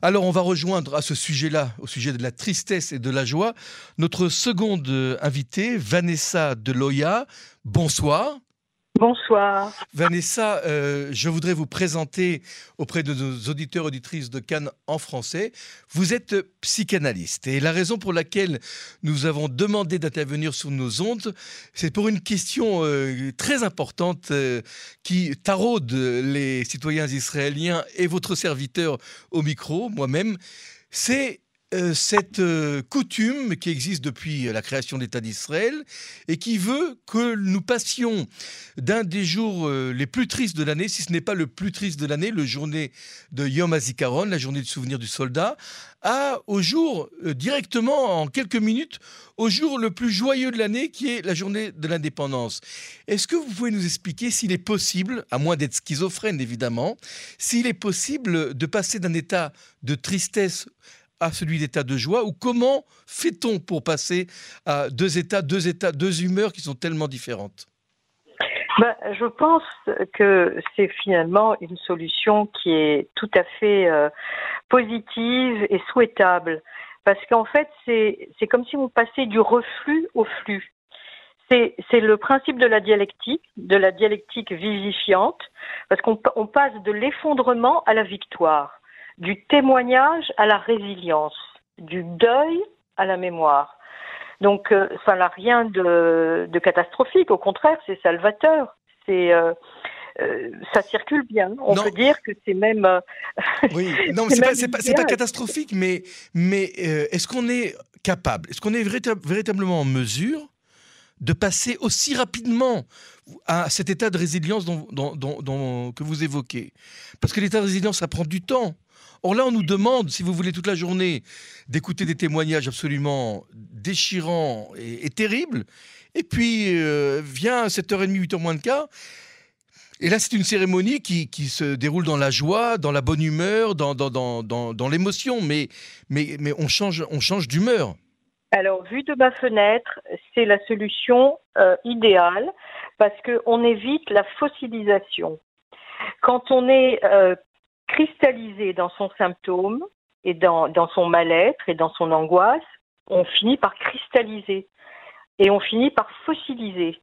Alors on va rejoindre à ce sujet-là, au sujet de la tristesse et de la joie, notre seconde invitée, Vanessa Deloya. Bonsoir. Bonsoir. Vanessa, euh, je voudrais vous présenter auprès de nos auditeurs auditrices de Cannes en français. Vous êtes psychanalyste et la raison pour laquelle nous avons demandé d'intervenir sur nos ondes, c'est pour une question euh, très importante euh, qui taraude les citoyens israéliens et votre serviteur au micro, moi-même. C'est euh, cette euh, coutume qui existe depuis la création d'État d'Israël et qui veut que nous passions d'un des jours euh, les plus tristes de l'année, si ce n'est pas le plus triste de l'année, le journée de Yom HaZikaron, la journée du souvenir du soldat, à, au jour, directement en quelques minutes, au jour le plus joyeux de l'année qui est la journée de l'indépendance. Est-ce que vous pouvez nous expliquer s'il est possible, à moins d'être schizophrène évidemment, s'il est possible de passer d'un état de tristesse à celui d'état de joie ou comment fait-on pour passer à deux états, deux états, deux humeurs qui sont tellement différentes? Ben, je pense que c'est finalement une solution qui est tout à fait euh, positive et souhaitable. Parce qu'en fait, c'est comme si vous passez du reflux au flux. C'est le principe de la dialectique, de la dialectique vivifiante, parce qu'on passe de l'effondrement à la victoire du témoignage à la résilience, du deuil à la mémoire. Donc euh, ça n'a rien de, catastrophique, au contraire, c'est salvateur. C'est euh, euh, ça circule bien. On peut dire que c'est même. oui, non, c'est pas, pas, pas, catastrophique, mais, mais est-ce qu'on est capable, est-ce qu'on est véritablement en mesure de passer aussi rapidement à cet état de résilience dont, que vous évoquez? Parce que l'état de résilience, ça prend du temps. Or là, on nous demande, si vous voulez, toute la journée, d'écouter des témoignages absolument déchirants et, terribles. Et puis euh, vient 7h30, 8h moins de quart. Et là, c'est une cérémonie qui, se déroule dans la joie, dans la bonne humeur, dans, dans, l'émotion, mais, mais, mais on change, on change d'humeur. Alors, vu de ma fenêtre, c'est la solution euh, idéale parce qu'on évite la fossilisation. Quand on est euh, cristallisé dans son symptôme et dans, son mal-être et dans son angoisse, on finit par cristalliser et on finit par fossiliser.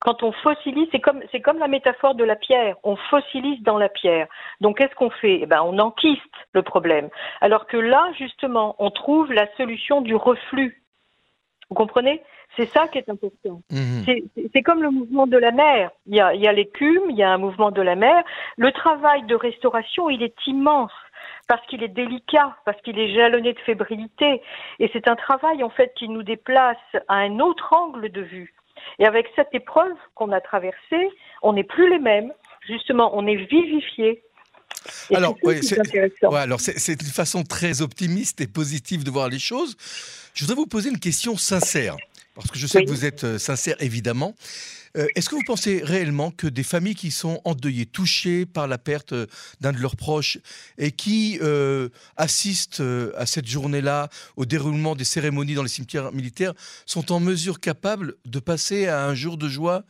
Quand on fossilise, c'est comme, c'est comme la métaphore de la pierre. On fossilise dans la pierre. Donc, qu'est-ce qu'on fait? Eh ben, On enquiste le problème. Alors que là, justement, on trouve la solution du reflux. Vous comprenez? C'est ça qui est important. Mhm. C'est comme le mouvement de la mer. Il y, a, il y a l'écume, il y a un mouvement de la mer. Le travail de restauration, il est immense parce qu'il est délicat, parce qu'il est jalonné de fébrilité. Et c'est un travail, en fait, qui nous déplace à un autre angle de vue. Et avec cette épreuve qu'on a traversée, on n'est plus les mêmes. Justement, on est vivifié. Alors, c'est une façon très optimiste et positive de voir les choses. Je voudrais vous poser une question sincère parce que je sais que vous êtes euh, sincère évidemment. Euh, est-ce que vous pensez réellement que des familles qui sont endeuillées, touchées par la perte euh, d'un de leurs proches et qui assistent à cette journée-là, au déroulement des cérémonies dans les cimetières militaires, sont en mesure capables de passer à un jour de joie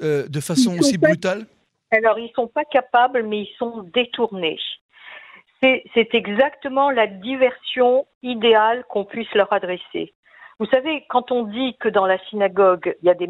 de façon aussi brutale? Alors, ils ne sont pas capables, mais ils sont détournés. C'est exactement la diversion idéale qu'on puisse leur adresser. Vous savez, quand on dit que dans la synagogue, il y a des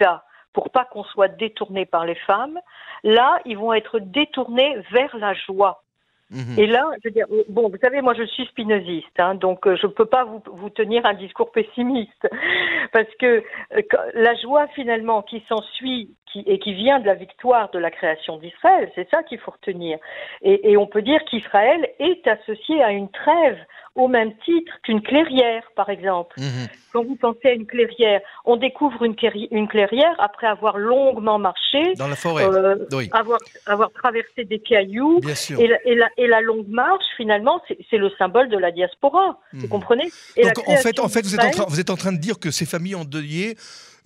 ça pour pas qu'on soit détourné par les femmes, là, ils vont être détournés vers la joie. Mhm. Et là, je veux dire, bon, vous savez, moi je suis spinoziste, hein, donc euh, je ne peux pas vous, vous, tenir un discours pessimiste, parce que euh, la joie finalement qui s'ensuit qui, et qui vient de la victoire de la création d'Israël, c'est ça qu'il faut retenir. Et, et on peut dire qu'Israël est associé à une trêve au même titre qu'une clairière, par exemple. Mhm. Quand vous pensez à une clairière, on découvre une, une clairière après avoir longuement marché, dans la forêt, euh, avoir, avoir traversé des cailloux, Et, la, et, la, et, la, longue marche, finalement, c'est le symbole de la diaspora. Vous mhm. comprenez? Donc, en fait, en fait vous, êtes en train, vous êtes en train de dire que ces familles endeuillées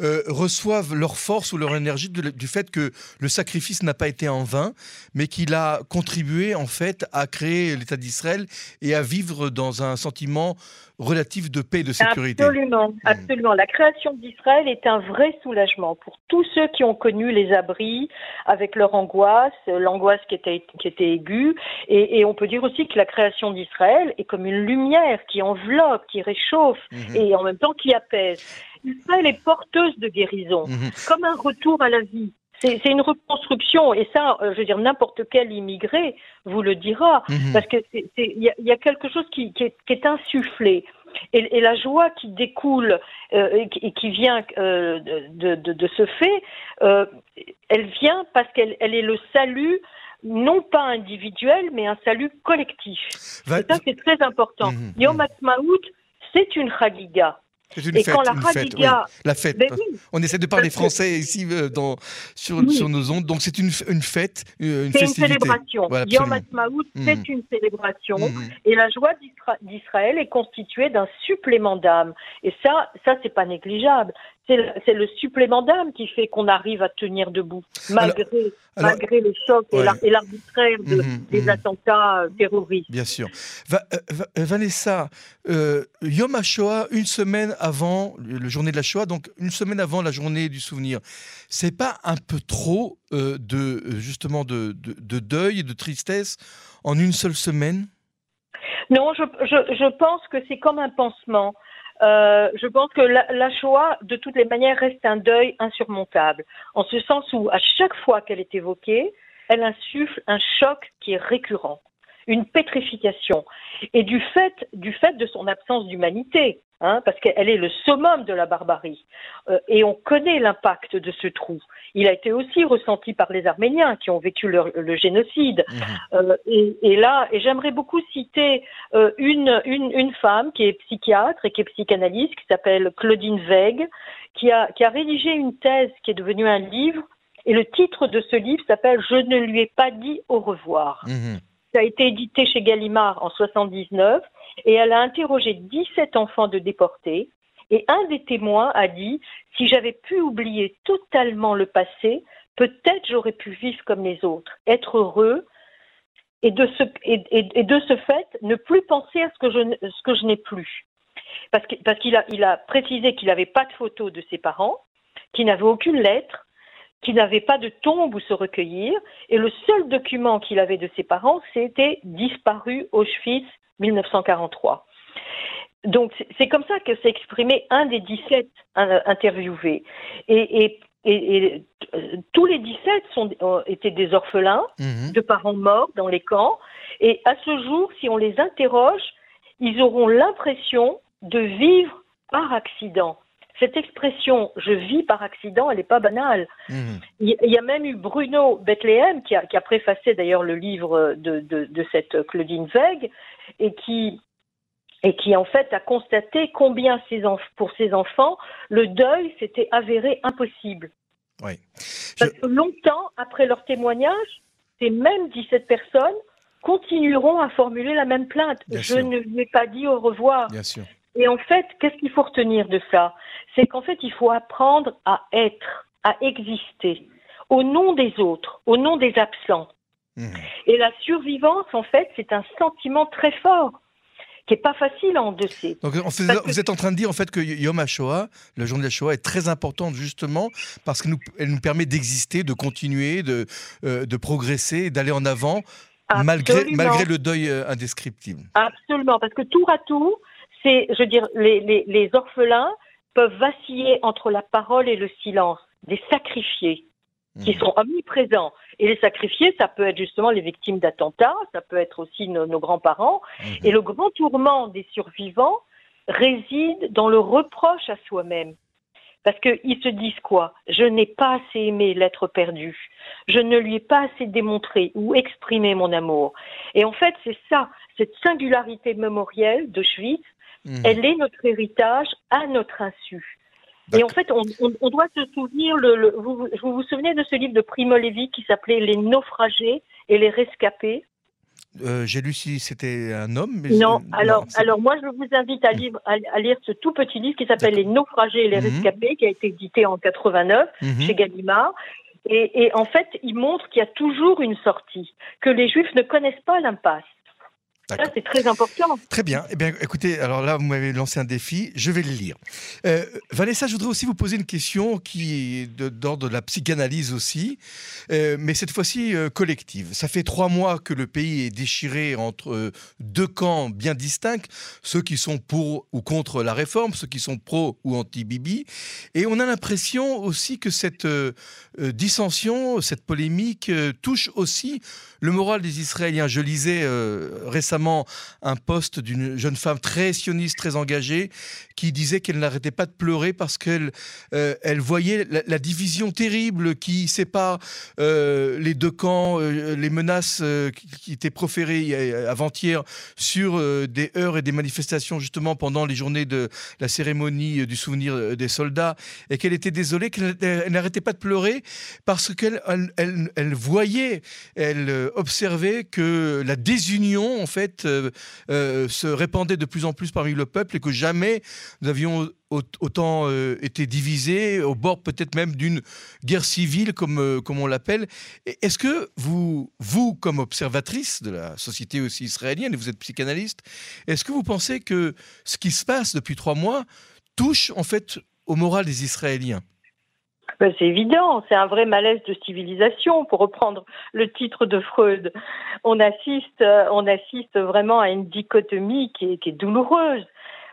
euh, reçoivent leur force ou leur énergie du fait que le sacrifice n'a pas été en vain, mais qu'il a contribué en fait à créer l'État d'Israël et à vivre dans un sentiment relatif de paix et de sécurité. Absolument, hmm. absolument. La création d'Israël est un vrai soulagement pour tous ceux qui ont connu les abris avec leur angoisse, l'angoisse qui était, qui était aiguë. Et, on peut dire aussi que la création d'Israël est comme une lumière qui enveloppe, qui réchauffe hmm. et en même temps qui apaise. Israël est porteuse de guérison, hmm. comme un retour à la vie. C'est une reconstruction, et ça, euh, je veux dire, n'importe quel immigré vous le dira, mhm. parce que il y, a quelque chose qui, est, insufflé. Et, la joie qui découle euh, et, qui, vient euh, de, ce fait, elle vient parce qu'elle est le salut non pas individuel, mais un salut collectif. et ça, c'est très important. Mhm. Yom Ha'atzmaut, c'est une chagiga. C'est une fête, la, la fête. Ben on essaie de parler français ici euh, dans, sur, sur, nos ondes, donc c'est une, une, fête, une C'est une célébration. Yom Ha'atzmaut, c'est mhm. une célébration. Et la joie d'Israël est constituée d'un supplément d'âme. Et ça, ça c'est pas négligeable c'est le supplément d'âme qui fait qu'on arrive à tenir debout, malgré, malgré le choc et l'arbitraire mhm, des mhm. attentats euh, terroristes. Bien sûr. Va, euh, euh, Vanessa, Yom HaShoah, une semaine avant le journée de la Shoah, donc une semaine avant la journée du souvenir, c'est pas un peu trop de justement de, de, deuil et de tristesse en une seule semaine? Non, je, je, je pense que c'est comme un pansement. Euh, je pense que la, la, Shoah, de toutes les manières, reste un deuil insurmontable, en ce sens où à chaque fois qu'elle est évoquée, elle insuffle un choc qui est récurrent, une pétrification, et du fait, du fait de son absence d'humanité, hein, parce qu'elle est le summum de la barbarie, euh, et on connaît l'impact de ce trou il a été aussi ressenti par les Arméniens qui ont vécu le, génocide. Mhm. Euh, et, là, et j'aimerais beaucoup citer euh, une, une, femme qui est psychiatre et qui est psychanalyste, qui s'appelle Claudine Weig, qui a, qui a rédigé une thèse qui est devenue un livre. Et le titre de ce livre s'appelle Je ne lui ai pas dit au revoir. Mhm. A été édité chez Gallimard en 79 et elle a interrogé 17 enfants de déportés et un des témoins a dit, si j'avais pu oublier totalement le passé, peut-être j'aurais pu vivre comme les autres, être heureux et de ce, fait ne plus penser à ce que je, n'ai plus. Parce qu'il a, a précisé qu'il n'avait pas de photos de ses parents, qu'il n'avait aucune lettre, qu'il n'avait pas de tombe où se recueillir, et le seul document qu'il avait de ses parents, c'était disparu Auschwitz 1943. Donc c'est comme ça que s'est exprimé un des 17 euh, interviewés. Et, euh, tous les 17 sont, étaient des orphelins mhm. de parents morts dans les camps. Et à ce jour, si on les interroge, ils auront l'impression de vivre par accident. Cette expression je vis par accident, elle n'est pas banale. Mhm. Il y a même eu Bruno Bethléem, qui a, préfacé d'ailleurs le livre de, de, cette Claudine Weig, et qui, et qui en fait a constaté combien pour ces enfants, le deuil s'était avéré impossible. Oui. Parce que longtemps après leur témoignage, ces mêmes 17 personnes continueront à formuler la même plainte. Je ne lui ai pas dit au revoir. Bien sûr. Et en fait, qu'est-ce qu'il faut retenir de ça? C'est qu'en fait, il faut apprendre à être, à exister, au nom des autres, au nom des absents. Mmh. Et la survivance, en fait, c'est un sentiment très fort qui n'est pas facile à endosser. Donc vous êtes en train de dire en fait que Yom HaShoah, le jour de la Shoah, est très importante justement parce qu'elle nous, elle nous permet d'exister, de continuer, de, euh, de progresser, d'aller en avant malgré, malgré le deuil euh, indescriptible. Absolument, parce que tour à tour, c'est, je veux dire, les, les, les orphelins peuvent vaciller entre la parole et le silence, des sacrifiés qui mmh. sont omniprésents. Et les sacrifiés, ça peut être justement les victimes d'attentats, ça peut être aussi nos, grands-parents. Mhm. Et le grand tourment des survivants réside dans le reproche à soi-même. Parce qu'ils se disent quoi? Je n'ai pas assez aimé l'être perdu. Je ne lui ai pas assez démontré ou exprimé mon amour. Et en fait, c'est ça, cette singularité mémorielle de Mhm. elle est notre héritage à notre insu. Et en fait, on, doit se souvenir, le, vous, vous, vous souvenez de ce livre de Primo Levi qui s'appelait Les naufragés et les rescapés? Euh, j'ai lu si c'était un homme. Mais non, alors, alors moi je vous invite à, à, lire ce tout petit livre qui s'appelle Les naufragés et les mhm. rescapés, qui a été édité en 89 mhm. chez Gallimard. Et, et, en fait, il montre qu'il y a toujours une sortie, que les Juifs ne connaissent pas l'impasse c'est très important. Très bien. Eh bien, écoutez, alors là, vous m'avez lancé un défi. Je vais le lire. Euh, Vanessa, je voudrais aussi vous poser une question qui est d'ordre de, la psychanalyse aussi, euh, mais cette fois-ci euh, collective. Ça fait trois mois que le pays est déchiré entre deux camps bien distincts, ceux qui sont pour ou contre la réforme, ceux qui sont pro ou anti-Bibi. Et on a l'impression aussi que cette dissension, cette polémique touche aussi le moral des Israéliens. Je lisais récemment un poste d'une jeune femme très sioniste, très engagée, qui disait qu'elle n'arrêtait pas de pleurer parce qu'elle euh, elle voyait la, division terrible qui sépare euh, les deux camps, euh, les menaces qui, étaient proférées avant-hier sur des heures et des manifestations justement pendant les journées de la cérémonie du souvenir des soldats, et qu'elle était désolée, qu'elle n'arrêtait pas de pleurer parce qu'elle elle, voyait, elle observait que la désunion en fait euh, euh, se répandait de plus en plus parmi le peuple et que jamais nous avions autant euh, été divisés, au bord peut-être même d'une guerre civile, comme, comme on l'appelle. Est-ce que vous, vous, comme observatrice de la société aussi israélienne, et vous êtes psychanalyste, est-ce que vous pensez que ce qui se passe depuis trois mois touche en fait au moral des Israéliens? Ben, c'est évident, c'est un vrai malaise de civilisation, pour reprendre le titre de Freud. On assiste, euh, on assiste vraiment à une dichotomie qui est, douloureuse.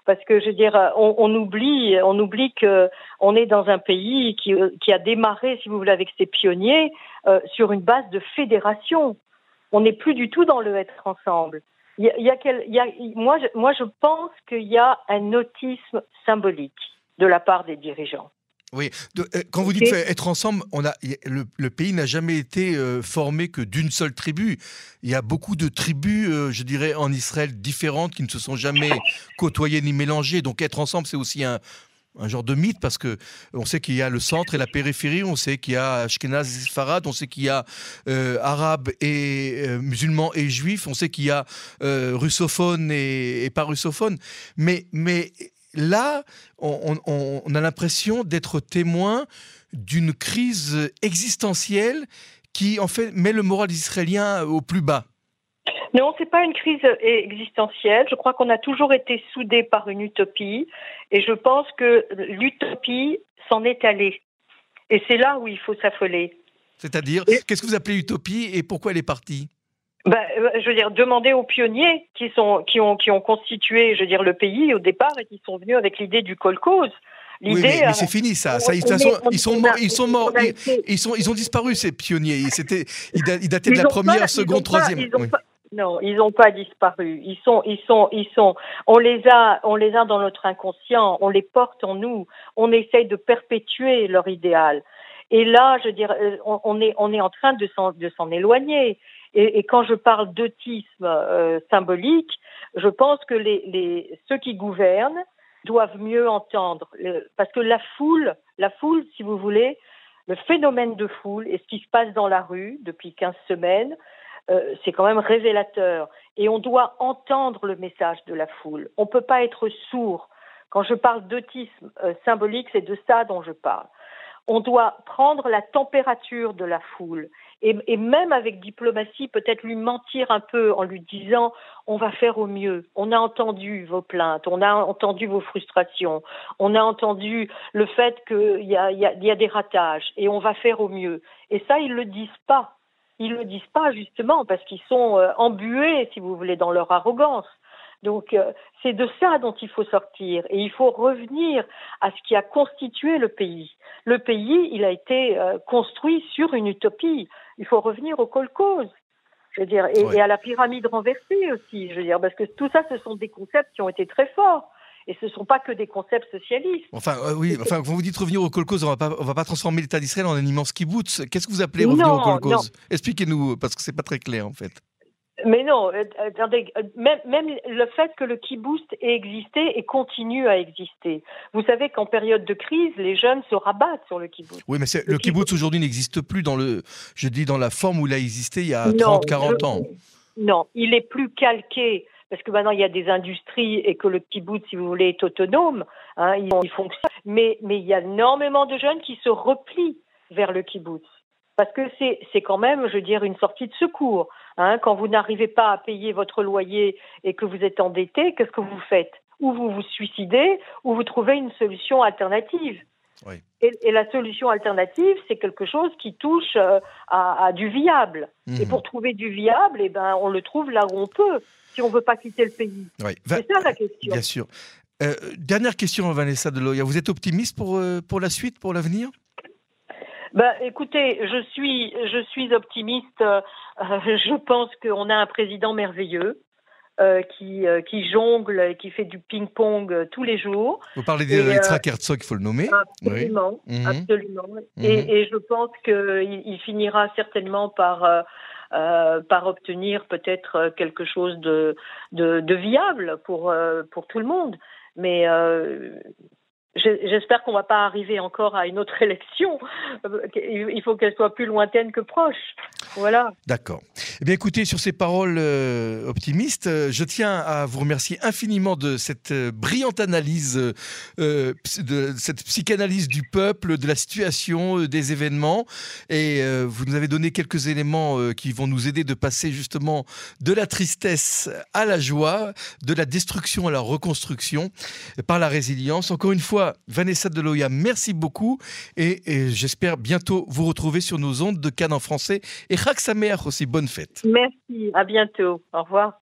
Parce que je veux dire, on, oublie, on oublie que on est dans un pays qui, qui a démarré, si vous voulez, avec ses pionniers euh, sur une base de fédération. On n'est plus du tout dans le être ensemble. Moi, moi, je pense qu'il y a un autisme symbolique de la part des dirigeants. Oui, euh, quand vous dites être ensemble, on a, le, pays n'a jamais été euh, formé que d'une seule tribu. Il y a beaucoup de tribus, euh, je dirais, en Israël différentes qui ne se sont jamais côtoyées ni mélangées. Donc être ensemble, c'est aussi un, genre de mythe parce que on sait qu'il y a le centre et la périphérie, on sait qu'il y a Ashkenaz et Sfarad, on sait qu'il y a arabes et musulmans et juifs, on sait qu'il y a russophones et, et, pas russophones. Mais, mais là, on, a l'impression d'être témoin d'une crise existentielle qui, en fait, met le moral israélien au plus bas. Non, c'est pas une crise existentielle. Je crois qu'on a toujours été soudés par une utopie, et je pense que l'utopie s'en est allée. Et c'est là où il faut s'affoler. C'est-à-dire, qu'est-ce que vous appelez utopie et pourquoi elle est partie? Ben, je veux dire, demander aux pionniers qui sont qui ont qui ont constitué, je veux dire, le pays au départ et qui sont venus avec l'idée du kolkhoz. Oui, mais, c'est fini ça. ça ils, sont morts. Ils sont morts. Ils, sont, ils ont disparu ces pionniers. C'était, ils dataient de la première, seconde, troisième. non, ils n'ont pas disparu. Ils sont, ils sont, ils sont. On les a, on les a dans notre inconscient. On les porte en nous. On essaye de perpétuer leur idéal. Et là, je veux dire, euh, on est, on est en train de s'en, de s'en éloigner. Et, et, quand je parle d'autisme euh, symbolique, je pense que les, les, ceux qui gouvernent doivent mieux entendre, parce que la foule, la foule, si vous voulez, le phénomène de foule et ce qui se passe dans la rue depuis 15 semaines, euh, c'est quand même révélateur. Et on doit entendre le message de la foule. On ne peut pas être sourd. Quand je parle d'autisme euh, symbolique, c'est de ça dont je parle. On doit prendre la température de la foule et, même avec diplomatie, peut-être lui mentir un peu en lui disant on va faire au mieux. On a entendu vos plaintes, on a entendu vos frustrations, on a entendu le fait qu'il y a, des ratages et on va faire au mieux. Et ça, ils le disent pas. Ils le disent pas justement parce qu'ils sont euh, embués, si vous voulez, dans leur arrogance. Donc euh, c'est de ça dont il faut sortir et il faut revenir à ce qui a constitué le pays. Le pays, il a été euh, construit sur une utopie. Il faut revenir au kolkhoz. Je veux dire, et, à la pyramide renversée aussi. Je veux dire, parce que tout ça, ce sont des concepts qui ont été très forts. Et ce ne sont pas que des concepts socialistes. Enfin, euh, oui, enfin, quand vous dites revenir au kolkhoz, on ne va pas transformer l'État d'Israël en un immense kibbutz. Qu'est-ce que vous appelez revenir au kolkhoz Expliquez-nous, parce que c'est pas très clair en fait. Mais non, euh, attendez, euh, même, même, le fait que le kibbutz ait existé et continue à exister. Vous savez qu'en période de crise, les jeunes se rabattent sur le kibbutz. Oui, mais le, kibbutz, aujourd'hui n'existe plus dans le, je dis dans la forme où il a existé il y a 30, 40 ans. Non, il est plus calqué parce que maintenant il y a des industries et que le kibbutz, si vous voulez, est autonome, hein, il, il, fonctionne. Mais, mais il y a énormément de jeunes qui se replient vers le kibbutz. Parce que c'est quand même, je veux dire, une sortie de secours. Hein. Quand vous n'arrivez pas à payer votre loyer et que vous êtes endetté, qu'est-ce que vous faites? Ou vous vous suicidez, ou vous trouvez une solution alternative. Oui. Et, et, la solution alternative, c'est quelque chose qui touche euh, à, à, du viable. Mmh. Et pour trouver du viable, eh ben, on le trouve là où on peut, si on ne veut pas quitter le pays. Oui. C'est ça la question. Bien sûr. Euh, dernière question, Vanessa Deloya. Vous êtes optimiste pour, euh, pour la suite, pour l'avenir? Ben, écoutez, je suis, je suis optimiste. Euh, je pense qu'on a un président merveilleux. Euh, qui, euh, qui jongle et qui fait du ping-pong euh, tous les jours. Vous parlez d'Yitzhak Herzog, il faut le nommer. Absolument, oui. absolument. -hmm. et, et, je pense qu'il il finira certainement par, par obtenir peut-être quelque chose de, de, de viable pour, pour tout le monde. Mais J'espère qu'on ne va pas arriver encore à une autre élection. Il faut qu'elle soit plus lointaine que proche. Voilà. D'accord. Eh bien, écoutez, sur ces paroles euh, optimistes, euh, je tiens à vous remercier infiniment de cette euh, brillante analyse, de cette psychanalyse du peuple, de la situation, des événements. Et vous nous avez donné quelques éléments qui vont nous aider de passer justement de la tristesse à la joie, de la destruction à la reconstruction, par la résilience. Encore une fois, Vanessa Deloya, merci beaucoup et, j'espère bientôt vous retrouver sur nos ondes de Cannes en français et Sameach aussi. Bonne fête. Merci, à bientôt. Au revoir.